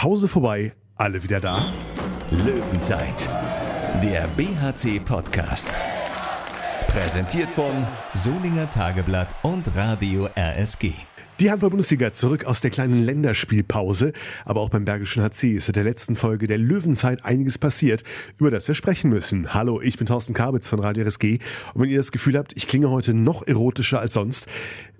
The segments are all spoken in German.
Pause vorbei, alle wieder da. Löwenzeit, der BHC-Podcast. Präsentiert von Solinger Tageblatt und Radio RSG. Die Handball-Bundesliga zurück aus der kleinen Länderspielpause. Aber auch beim Bergischen HC ist in der letzten Folge der Löwenzeit einiges passiert, über das wir sprechen müssen. Hallo, ich bin Thorsten Kabitz von Radio RSG. Und wenn ihr das Gefühl habt, ich klinge heute noch erotischer als sonst,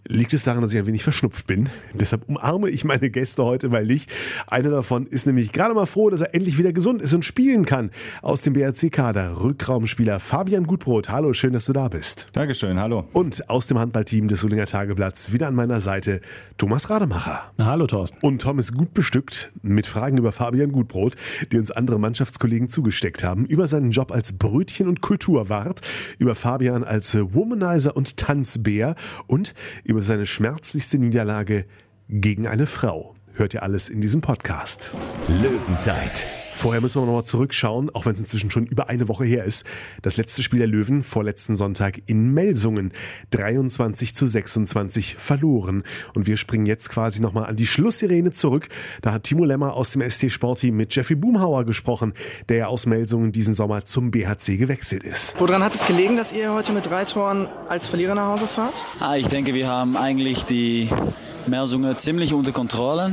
liegt es daran, dass ich ein wenig verschnupft bin. Deshalb umarme ich meine Gäste heute bei Licht. Einer davon ist nämlich gerade mal froh, dass er endlich wieder gesund ist und spielen kann. Aus dem BRC-Kader Rückraumspieler Fabian Gutbrot. Hallo, schön, dass du da bist. Dankeschön, hallo. Und aus dem Handballteam des Solinger Tageblatts wieder an meiner Seite Thomas Rademacher. Na, hallo, Thorsten. Und Tom ist gut bestückt mit Fragen über Fabian Gutbrot, die uns andere Mannschaftskollegen zugesteckt haben, über seinen Job als Brötchen- und Kulturwart, über Fabian als Womanizer und Tanzbär und über seine schmerzlichste Niederlage gegen eine Frau. Hört ihr alles in diesem Podcast. Löwenzeit, Vorher müssen wir noch mal zurückschauen, auch wenn es inzwischen schon über eine Woche her ist. Das letzte Spiel der Löwen vorletzten Sonntag in Melsungen. 23 zu 26 verloren. Und wir springen jetzt quasi noch mal an die Schlusssirene zurück. Da hat Timo Lemmer aus dem ST Sporti mit Jeffrey Boomhauer gesprochen, der ja aus Melsungen diesen Sommer zum BHC gewechselt ist. Woran hat es gelegen, dass ihr heute mit drei Toren als Verlierer nach Hause fahrt? Ah, ich denke, wir haben eigentlich die Mersungen ziemlich unter Kontrolle.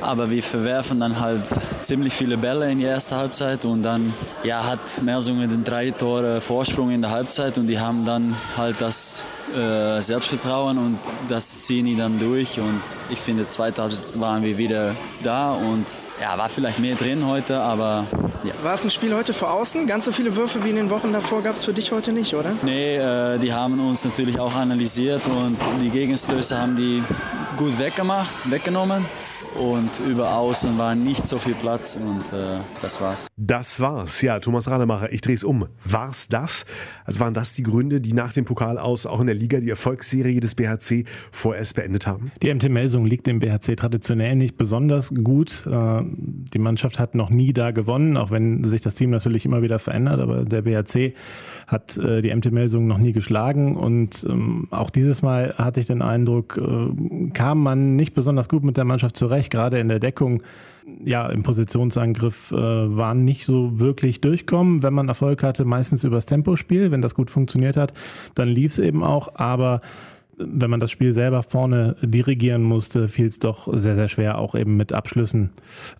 Aber wir verwerfen dann halt ziemlich viele Bälle in die erste Halbzeit und dann ja, hat Mersungen den drei Tore Vorsprung in der Halbzeit und die haben dann halt das äh, Selbstvertrauen und das ziehen die dann durch und ich finde, zweite Halbzeit waren wir wieder da und ja, war vielleicht mehr drin heute, aber ja. War es ein Spiel heute vor außen? Ganz so viele Würfe wie in den Wochen davor gab es für dich heute nicht, oder? Nee, äh, die haben uns natürlich auch analysiert und die Gegenstöße haben die gut weggemacht, weggenommen und über außen war nicht so viel Platz und äh, das war's. Das war's. Ja, Thomas Rademacher, ich dreh's um. War's das? Also waren das die Gründe, die nach dem Pokal aus auch in der Liga die Erfolgsserie des BHC vorerst beendet haben? Die MT Melsung liegt dem BHC traditionell nicht besonders gut. Äh, die Mannschaft hat noch nie da gewonnen, auch wenn sich das Team natürlich immer wieder verändert, aber der BHC hat äh, die MT Melsung noch nie geschlagen und ähm, auch dieses Mal hatte ich den Eindruck, äh, kam man nicht besonders gut mit der Mannschaft zurecht, gerade in der Deckung ja, im Positionsangriff äh, waren nicht so wirklich durchkommen. Wenn man Erfolg hatte, meistens übers Tempospiel. Wenn das gut funktioniert hat, dann lief es eben auch. Aber wenn man das Spiel selber vorne dirigieren musste, fiel es doch sehr, sehr schwer, auch eben mit Abschlüssen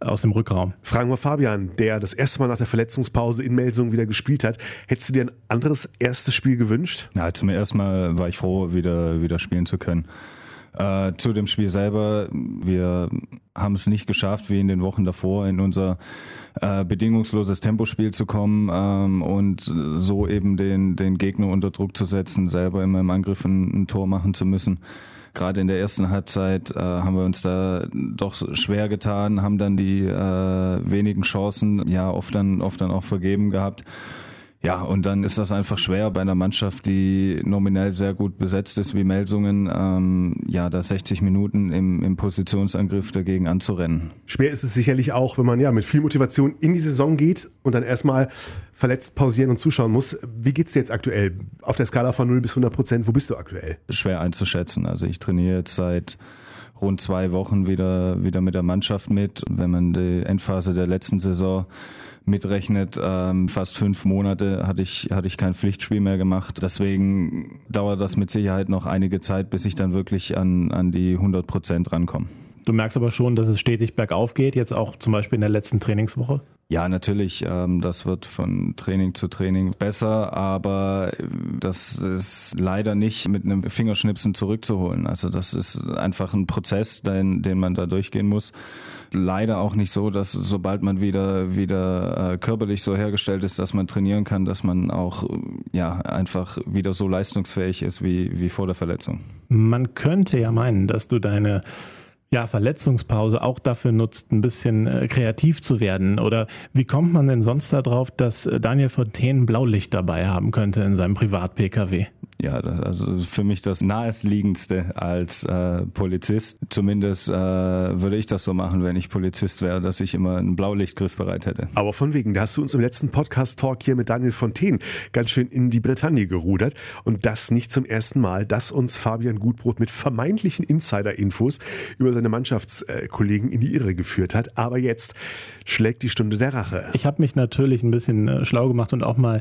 aus dem Rückraum. Fragen wir Fabian, der das erste Mal nach der Verletzungspause in Melsung wieder gespielt hat. Hättest du dir ein anderes erstes Spiel gewünscht? Ja, zum ersten Mal war ich froh, wieder, wieder spielen zu können. Äh, zu dem Spiel selber, wir haben es nicht geschafft, wie in den Wochen davor, in unser äh, bedingungsloses Tempospiel zu kommen ähm, und so eben den, den Gegner unter Druck zu setzen, selber immer im Angriff ein, ein Tor machen zu müssen. Gerade in der ersten Halbzeit äh, haben wir uns da doch schwer getan, haben dann die äh, wenigen Chancen ja oft dann, oft dann auch vergeben gehabt. Ja, und dann ist das einfach schwer bei einer Mannschaft, die nominell sehr gut besetzt ist wie Melsungen, ähm, ja, da 60 Minuten im, im Positionsangriff dagegen anzurennen. Schwer ist es sicherlich auch, wenn man ja mit viel Motivation in die Saison geht und dann erstmal verletzt pausieren und zuschauen muss. Wie geht's dir jetzt aktuell? Auf der Skala von 0 bis 100 Prozent, wo bist du aktuell? Schwer einzuschätzen. Also ich trainiere jetzt seit rund zwei Wochen wieder, wieder mit der Mannschaft mit. Wenn man die Endphase der letzten Saison mitrechnet, ähm, fast fünf Monate hatte ich, hatte ich kein Pflichtspiel mehr gemacht. Deswegen dauert das mit Sicherheit noch einige Zeit, bis ich dann wirklich an, an die 100 Prozent rankomme. Du merkst aber schon, dass es stetig bergauf geht, jetzt auch zum Beispiel in der letzten Trainingswoche. Ja, natürlich. Ähm, das wird von Training zu Training besser, aber das ist leider nicht mit einem Fingerschnipsen zurückzuholen. Also das ist einfach ein Prozess, den, den man da durchgehen muss. Leider auch nicht so, dass sobald man wieder wieder äh, körperlich so hergestellt ist, dass man trainieren kann, dass man auch ja einfach wieder so leistungsfähig ist wie wie vor der Verletzung. Man könnte ja meinen, dass du deine ja, Verletzungspause auch dafür nutzt, ein bisschen äh, kreativ zu werden? Oder wie kommt man denn sonst darauf, dass äh, Daniel Fontaine Blaulicht dabei haben könnte in seinem Privat-Pkw? ja, das, also für mich das naheliegendste als äh, Polizist. Zumindest äh, würde ich das so machen, wenn ich Polizist wäre, dass ich immer einen Blaulichtgriff bereit hätte. Aber von wegen, da hast du uns im letzten Podcast-Talk hier mit Daniel Fontaine ganz schön in die Bretagne gerudert. Und das nicht zum ersten Mal, dass uns Fabian Gutbrot mit vermeintlichen Insider-Infos über seine Mannschaftskollegen in die Irre geführt hat. Aber jetzt schlägt die Stunde der Rache. Ich habe mich natürlich ein bisschen äh, schlau gemacht und auch mal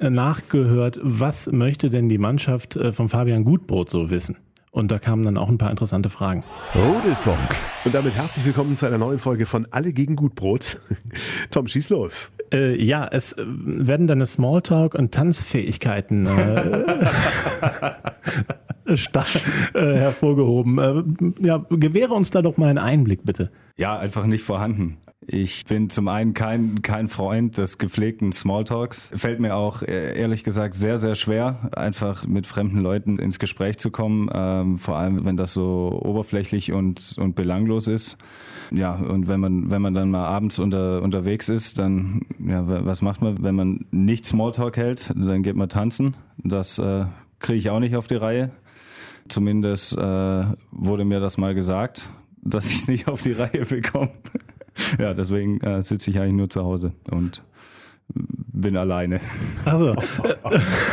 äh, nachgehört, was möchte denn die Mannschaft äh, von Fabian Gutbrot so wissen? Und da kamen dann auch ein paar interessante Fragen. Rudelfunk. Und damit herzlich willkommen zu einer neuen Folge von Alle gegen Gutbrot. Tom, schieß los. Äh, ja, es werden deine Smalltalk- und Tanzfähigkeiten äh, äh, hervorgehoben. Äh, ja, gewähre uns da doch mal einen Einblick, bitte. Ja, einfach nicht vorhanden. Ich bin zum einen kein, kein Freund des gepflegten Smalltalks. Fällt mir auch äh, ehrlich gesagt sehr, sehr schwer, einfach mit fremden Leuten ins Gespräch zu kommen. Ähm, vor allem, wenn das so oberflächlich und, und belanglos ist. Ja, und wenn man, wenn man dann mal abends unter, unterwegs ist, dann, ja, was macht man, wenn man nicht Smalltalk hält? Dann geht man tanzen. Das äh, kriege ich auch nicht auf die Reihe. Zumindest äh, wurde mir das mal gesagt, dass ich es nicht auf die Reihe bekomme. ja, deswegen äh, sitze ich eigentlich nur zu Hause und bin alleine. Also,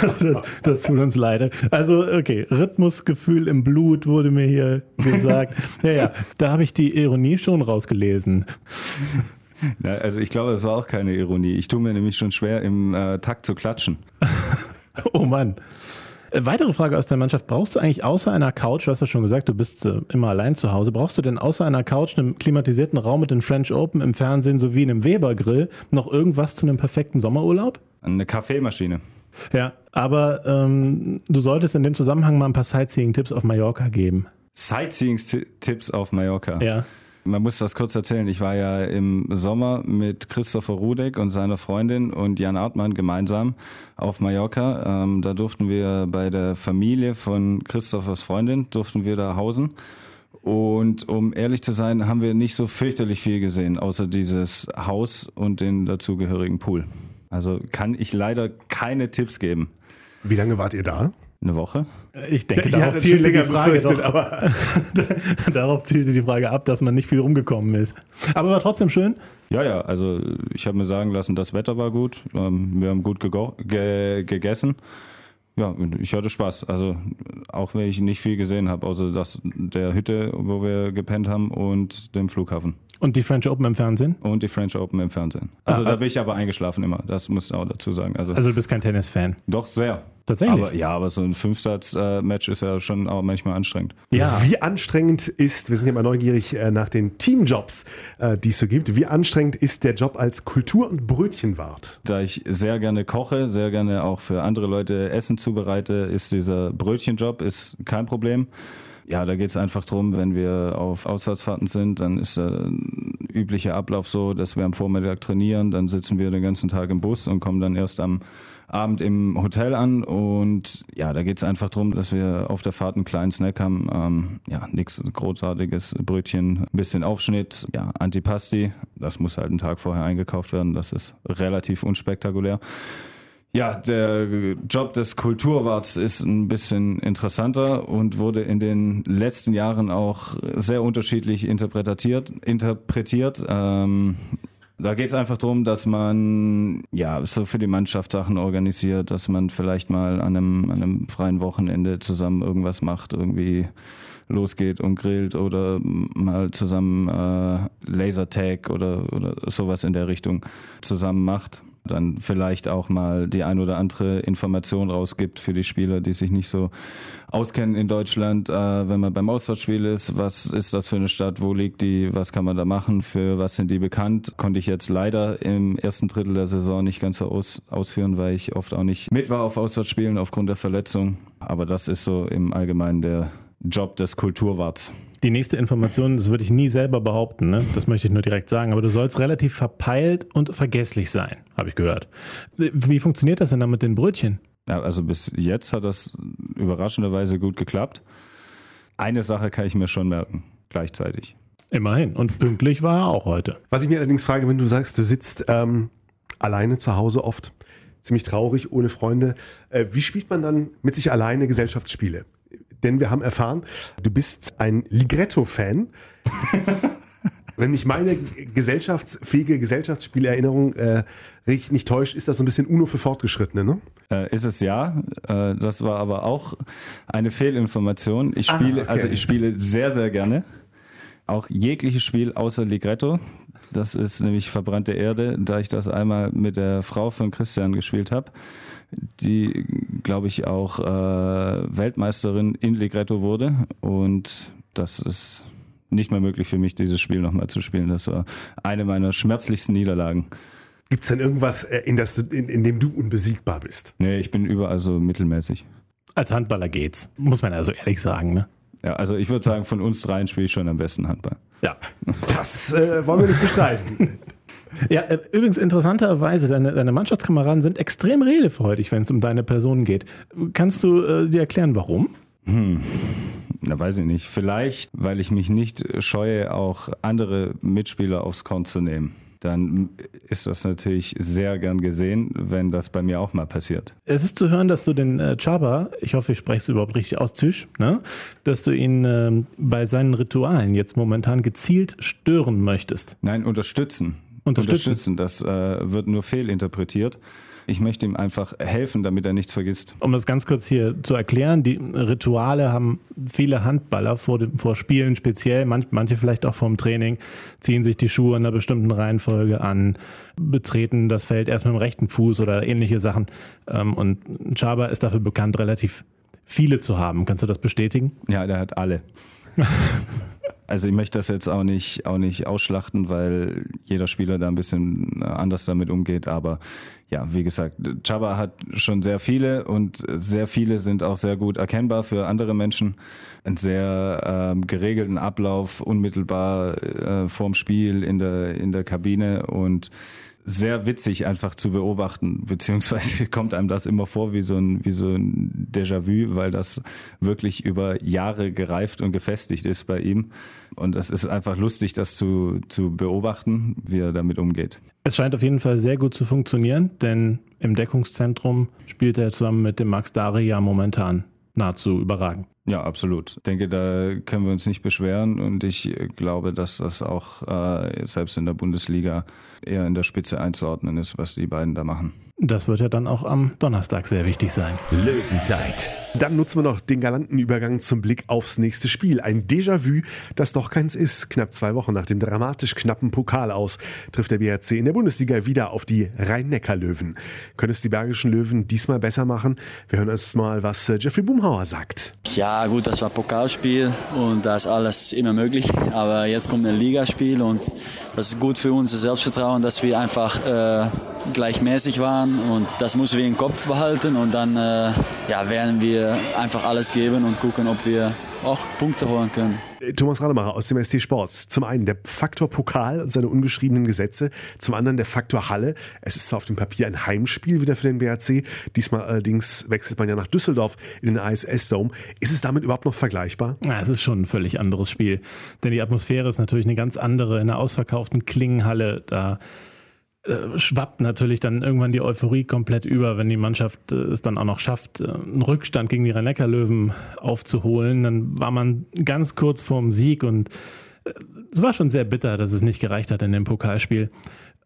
das, das tut uns leid. Also, okay, Rhythmusgefühl im Blut wurde mir hier gesagt. Ja, ja, da habe ich die Ironie schon rausgelesen. Ja, also ich glaube, das war auch keine Ironie. Ich tue mir nämlich schon schwer, im äh, Takt zu klatschen. oh Mann. Äh, weitere Frage aus der Mannschaft. Brauchst du eigentlich außer einer Couch, du hast ja schon gesagt, du bist äh, immer allein zu Hause, brauchst du denn außer einer Couch, einem klimatisierten Raum mit den French Open im Fernsehen sowie einem Weber-Grill noch irgendwas zu einem perfekten Sommerurlaub? Eine Kaffeemaschine. Ja, aber ähm, du solltest in dem Zusammenhang mal ein paar Sightseeing-Tipps auf Mallorca geben. Sightseeing-Tipps auf Mallorca? Ja. Man muss das kurz erzählen. Ich war ja im Sommer mit Christopher Rudek und seiner Freundin und Jan Artmann gemeinsam auf Mallorca. Ähm, da durften wir bei der Familie von Christophers Freundin, durften wir da hausen. Und um ehrlich zu sein, haben wir nicht so fürchterlich viel gesehen, außer dieses Haus und den dazugehörigen Pool. Also kann ich leider keine Tipps geben. Wie lange wart ihr da? Eine Woche? Ich denke, ja, darauf zielte die Frage doch, aber darauf zielte die Frage ab, dass man nicht viel rumgekommen ist. Aber war trotzdem schön. Ja, ja, also ich habe mir sagen lassen, das Wetter war gut. Ähm, wir haben gut ge gegessen. Ja, ich hatte Spaß. Also auch wenn ich nicht viel gesehen habe, außer das der Hütte, wo wir gepennt haben und dem Flughafen. Und die French Open im Fernsehen? Und die French Open im Fernsehen. Also ah, da bin ich aber eingeschlafen immer. Das muss ich auch dazu sagen. Also, also du bist kein Tennis-Fan? Doch, sehr. Tatsächlich. Aber, ja, aber so ein Fünfsatz-Match ist ja schon auch manchmal anstrengend. Ja. Wie anstrengend ist, wir sind ja mal neugierig äh, nach den Teamjobs, äh, die es so gibt, wie anstrengend ist der Job als Kultur- und Brötchenwart? Da ich sehr gerne koche, sehr gerne auch für andere Leute Essen zubereite, ist dieser Brötchenjob ist kein Problem. Ja, da geht es einfach darum, wenn wir auf Auswärtsfahrten sind, dann ist der übliche Ablauf so, dass wir am Vormittag trainieren, dann sitzen wir den ganzen Tag im Bus und kommen dann erst am Abend im Hotel an und ja, da geht es einfach darum, dass wir auf der Fahrt einen kleinen Snack haben. Ähm, ja, nichts Großartiges, Brötchen, ein bisschen Aufschnitt, ja, Antipasti. Das muss halt einen Tag vorher eingekauft werden. Das ist relativ unspektakulär. Ja, der Job des Kulturwarts ist ein bisschen interessanter und wurde in den letzten Jahren auch sehr unterschiedlich interpretiert. interpretiert. Ähm, da geht es einfach darum, dass man ja so für die Mannschaft Sachen organisiert, dass man vielleicht mal an einem, an einem freien Wochenende zusammen irgendwas macht, irgendwie losgeht und grillt oder mal zusammen äh, Lasertag oder, oder sowas in der Richtung zusammen macht dann vielleicht auch mal die ein oder andere Information rausgibt für die Spieler, die sich nicht so auskennen in Deutschland, äh, wenn man beim Auswärtsspiel ist, was ist das für eine Stadt, wo liegt die, was kann man da machen, für was sind die bekannt, konnte ich jetzt leider im ersten Drittel der Saison nicht ganz so aus, ausführen, weil ich oft auch nicht mit war auf Auswärtsspielen aufgrund der Verletzung, aber das ist so im Allgemeinen der Job des Kulturwarts. Die nächste Information, das würde ich nie selber behaupten, ne? das möchte ich nur direkt sagen, aber du sollst relativ verpeilt und vergesslich sein, habe ich gehört. Wie funktioniert das denn dann mit den Brötchen? Ja, also bis jetzt hat das überraschenderweise gut geklappt. Eine Sache kann ich mir schon merken, gleichzeitig. Immerhin. Und pünktlich war er auch heute. Was ich mir allerdings frage, wenn du sagst, du sitzt ähm, alleine zu Hause oft, ziemlich traurig, ohne Freunde. Äh, wie spielt man dann mit sich alleine Gesellschaftsspiele? Denn wir haben erfahren, du bist ein Ligretto-Fan. Wenn mich meine gesellschaftsfähige Gesellschaftsspielerinnerung äh, nicht täuscht, ist das so ein bisschen UNO für Fortgeschrittene, ne? Äh, ist es ja. Äh, das war aber auch eine Fehlinformation. Ich spiele, ah, okay. also ich spiele sehr, sehr gerne. Auch jegliches Spiel außer Ligretto. Das ist nämlich verbrannte Erde, da ich das einmal mit der Frau von Christian gespielt habe, die, glaube ich, auch äh, Weltmeisterin in Ligretto wurde. Und das ist nicht mehr möglich für mich, dieses Spiel nochmal zu spielen. Das war eine meiner schmerzlichsten Niederlagen. Gibt es denn irgendwas, äh, in, das, in, in dem du unbesiegbar bist? Nee, ich bin überall so mittelmäßig. Als Handballer geht's, muss man also ehrlich sagen, ne? Ja, also ich würde sagen, von uns dreien spiele ich schon am besten Handball. Ja. Das äh, wollen wir nicht bestreiten. Ja, äh, übrigens interessanterweise, deine, deine Mannschaftskameraden sind extrem redefreudig, wenn es um deine Person geht. Kannst du äh, dir erklären, warum? Hm. Na, weiß ich nicht. Vielleicht, weil ich mich nicht scheue, auch andere Mitspieler aufs Korn zu nehmen dann ist das natürlich sehr gern gesehen, wenn das bei mir auch mal passiert. Es ist zu hören, dass du den äh, Chaba, ich hoffe, ich spreche es überhaupt richtig aus, Tisch, ne? dass du ihn äh, bei seinen Ritualen jetzt momentan gezielt stören möchtest. Nein, unterstützen. Unterstützen. unterstützen. Das äh, wird nur fehlinterpretiert. Ich möchte ihm einfach helfen, damit er nichts vergisst. Um das ganz kurz hier zu erklären, die Rituale haben viele Handballer vor, dem, vor Spielen speziell, manch, manche vielleicht auch vorm Training, ziehen sich die Schuhe in einer bestimmten Reihenfolge an, betreten das Feld erst mit dem rechten Fuß oder ähnliche Sachen. Ähm, und Chaba ist dafür bekannt, relativ viele zu haben. Kannst du das bestätigen? Ja, der hat alle. Also ich möchte das jetzt auch nicht, auch nicht ausschlachten, weil jeder Spieler da ein bisschen anders damit umgeht. Aber ja, wie gesagt, Java hat schon sehr viele und sehr viele sind auch sehr gut erkennbar für andere Menschen. Einen sehr äh, geregelten Ablauf, unmittelbar äh, vorm Spiel in der, in der Kabine und sehr witzig einfach zu beobachten, beziehungsweise kommt einem das immer vor wie so ein, wie so ein Déjà-vu, weil das wirklich über Jahre gereift und gefestigt ist bei ihm. Und es ist einfach lustig, das zu, zu beobachten, wie er damit umgeht. Es scheint auf jeden Fall sehr gut zu funktionieren, denn im Deckungszentrum spielt er zusammen mit dem Max Daria momentan nahezu überragend. Ja, absolut. Ich denke, da können wir uns nicht beschweren und ich glaube, dass das auch äh, selbst in der Bundesliga eher in der Spitze einzuordnen ist, was die beiden da machen. Das wird ja dann auch am Donnerstag sehr wichtig sein. Löwenzeit. Dann nutzen wir noch den galanten Übergang zum Blick aufs nächste Spiel. Ein Déjà-vu, das doch keins ist. Knapp zwei Wochen nach dem dramatisch knappen Pokal aus trifft der BRC in der Bundesliga wieder auf die Rhein-Neckar-Löwen. Können es die Bergischen Löwen diesmal besser machen? Wir hören erst mal, was äh, Jeffrey Boomhauer sagt. Ja, gut, das war Pokalspiel und da ist alles immer möglich. Aber jetzt kommt ein Ligaspiel und das ist gut für unser Selbstvertrauen, dass wir einfach äh, gleichmäßig waren und das müssen wir im Kopf behalten und dann äh, ja, werden wir einfach alles geben und gucken, ob wir auch Punkte holen können. Thomas Rademacher aus dem ST Sports. Zum einen der Faktor Pokal und seine ungeschriebenen Gesetze, zum anderen der Faktor Halle. Es ist zwar auf dem Papier ein Heimspiel wieder für den BRC, diesmal allerdings wechselt man ja nach Düsseldorf in den ASS Dome. Ist es damit überhaupt noch vergleichbar? Ja, es ist schon ein völlig anderes Spiel, denn die Atmosphäre ist natürlich eine ganz andere in einer ausverkauften Klingenhalle. Da schwappt natürlich dann irgendwann die Euphorie komplett über, wenn die Mannschaft äh, es dann auch noch schafft, äh, einen Rückstand gegen die Rhein-Neckar-Löwen aufzuholen. Dann war man ganz kurz vorm Sieg und es war schon sehr bitter, dass es nicht gereicht hat in dem Pokalspiel.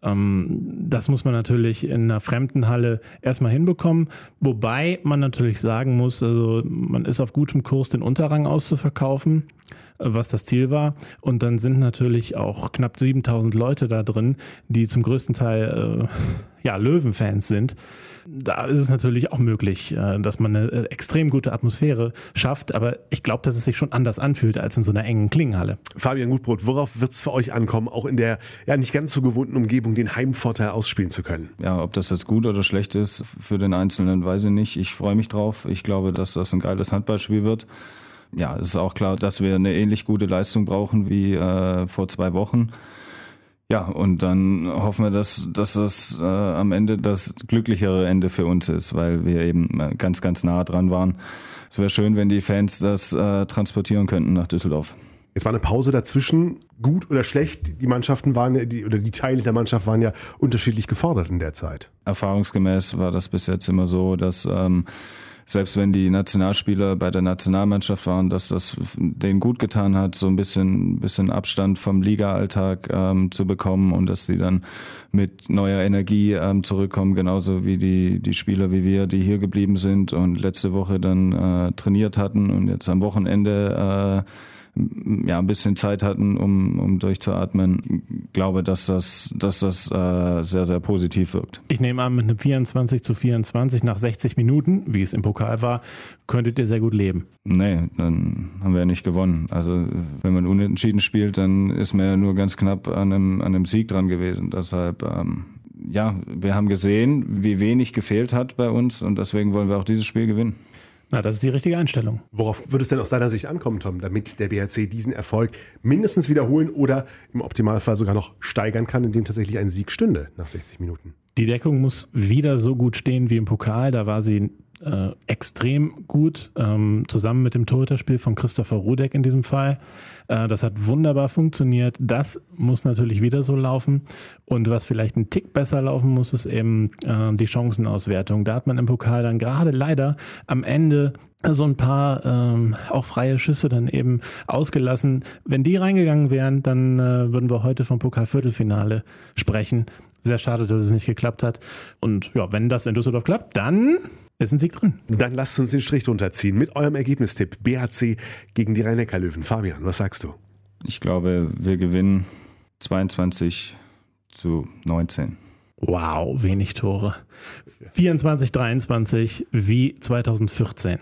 Ähm, das muss man natürlich in einer fremden Halle erstmal hinbekommen. Wobei man natürlich sagen muss, also man ist auf gutem Kurs, den Unterrang auszuverkaufen was das Ziel war. Und dann sind natürlich auch knapp 7000 Leute da drin, die zum größten Teil äh, ja, Löwenfans sind. Da ist es natürlich auch möglich, äh, dass man eine äh, extrem gute Atmosphäre schafft, aber ich glaube, dass es sich schon anders anfühlt als in so einer engen Klingenhalle. Fabian Gutbrot, worauf wird es für euch ankommen, auch in der ja nicht ganz so gewohnten Umgebung den Heimvorteil ausspielen zu können? Ja, ob das jetzt gut oder schlecht ist für den Einzelnen, weiß ich nicht. Ich freue mich drauf. Ich glaube, dass das ein geiles Handballspiel wird ja, es ist auch klar, dass wir eine ähnlich gute Leistung brauchen wie äh, vor zwei Wochen. Ja, und dann hoffen wir, dass, dass das äh, am Ende das glücklichere Ende für uns ist, weil wir eben äh, ganz, ganz nah dran waren. Es wäre schön, wenn die Fans das äh, transportieren könnten nach Düsseldorf. Jetzt war eine Pause dazwischen. Gut oder schlecht, die Mannschaften waren die, oder die Teile der Mannschaft waren ja unterschiedlich gefordert in der Zeit. Erfahrungsgemäß war das bis jetzt immer so, dass ähm, selbst wenn die Nationalspieler bei der Nationalmannschaft waren, dass das denen gut getan hat, so ein bisschen, bisschen Abstand vom Liga-Alltag ähm, zu bekommen und dass die dann mit neuer Energie ähm, zurückkommen, genauso wie die, die Spieler wie wir, die hier geblieben sind und letzte Woche dann äh, trainiert hatten und jetzt am Wochenende äh, ja, ein bisschen Zeit hatten, um, um durchzuatmen, glaube, dass das, dass das äh, sehr, sehr positiv wirkt. Ich nehme an, mit einem 24 zu 24 nach 60 Minuten, wie es im Pokal war, könntet ihr sehr gut leben. Nee, dann haben wir ja nicht gewonnen. Also wenn man unentschieden spielt, dann ist man ja nur ganz knapp an einem, an einem Sieg dran gewesen. Deshalb ähm, ja, wir haben gesehen, wie wenig gefehlt hat bei uns und deswegen wollen wir auch dieses Spiel gewinnen. Na, das ist die richtige Einstellung. Worauf würde es denn aus deiner Sicht ankommen, Tom, damit der BRC diesen Erfolg mindestens wiederholen oder im Optimalfall sogar noch steigern kann, indem tatsächlich ein Sieg stünde nach 60 Minuten? Die Deckung muss wieder so gut stehen wie im Pokal. Da war sie äh, extrem gut, ähm, zusammen mit dem Torhüterspiel von Christopher Rudek in diesem Fall. Äh, das hat wunderbar funktioniert. Das muss natürlich wieder so laufen. Und was vielleicht ein Tick besser laufen muss, ist eben äh, die Chancenauswertung. Da hat man im Pokal dann gerade leider am Ende so ein paar ähm, auch freie Schüsse dann eben ausgelassen. Wenn die reingegangen wären, dann äh, würden wir heute vom Pokal-Viertelfinale sprechen. Sehr schade, dass es nicht geklappt hat. Und ja, wenn das in Düsseldorf klappt, dann ist ein Sieg drin. Dann lasst uns den Strich drunter ziehen mit eurem Ergebnistipp BHC gegen die rhein löwen Fabian, was sagst du? Ich glaube, wir gewinnen 22 zu 19. Wow, wenig Tore. 24, 23 wie 2014.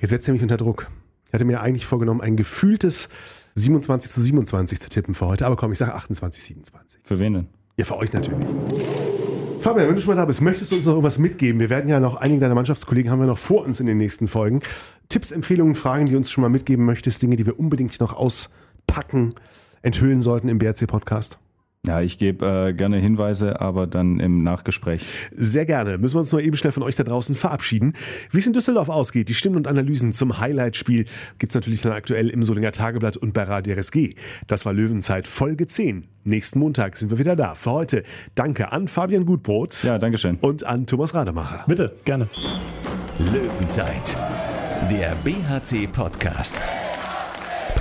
Jetzt setzt ihr mich unter Druck. Ich hatte mir eigentlich vorgenommen, ein gefühltes 27 zu 27 zu tippen für heute. Aber komm, ich sage 28, 27. Für wen denn? Ja, für euch natürlich. Fabian, wenn du schon mal da bist, möchtest du uns noch irgendwas mitgeben? Wir werden ja noch, einige deiner Mannschaftskollegen haben wir noch vor uns in den nächsten Folgen. Tipps, Empfehlungen, Fragen, die du uns schon mal mitgeben möchtest, Dinge, die wir unbedingt noch auspacken, enthüllen sollten im BRC-Podcast? Ja, ich gebe äh, gerne Hinweise, aber dann im Nachgespräch. Sehr gerne. Müssen wir uns nur eben schnell von euch da draußen verabschieden. Wie es in Düsseldorf ausgeht, die Stimmen und Analysen zum Highlight-Spiel gibt's natürlich dann aktuell im Solinger Tageblatt und bei Radio RSG. Das war Löwenzeit Folge 10. Nächsten Montag sind wir wieder da. Für heute danke an Fabian Gutbrot. Ja, danke schön. Und an Thomas Rademacher. Bitte, gerne. Löwenzeit, der BHC-Podcast.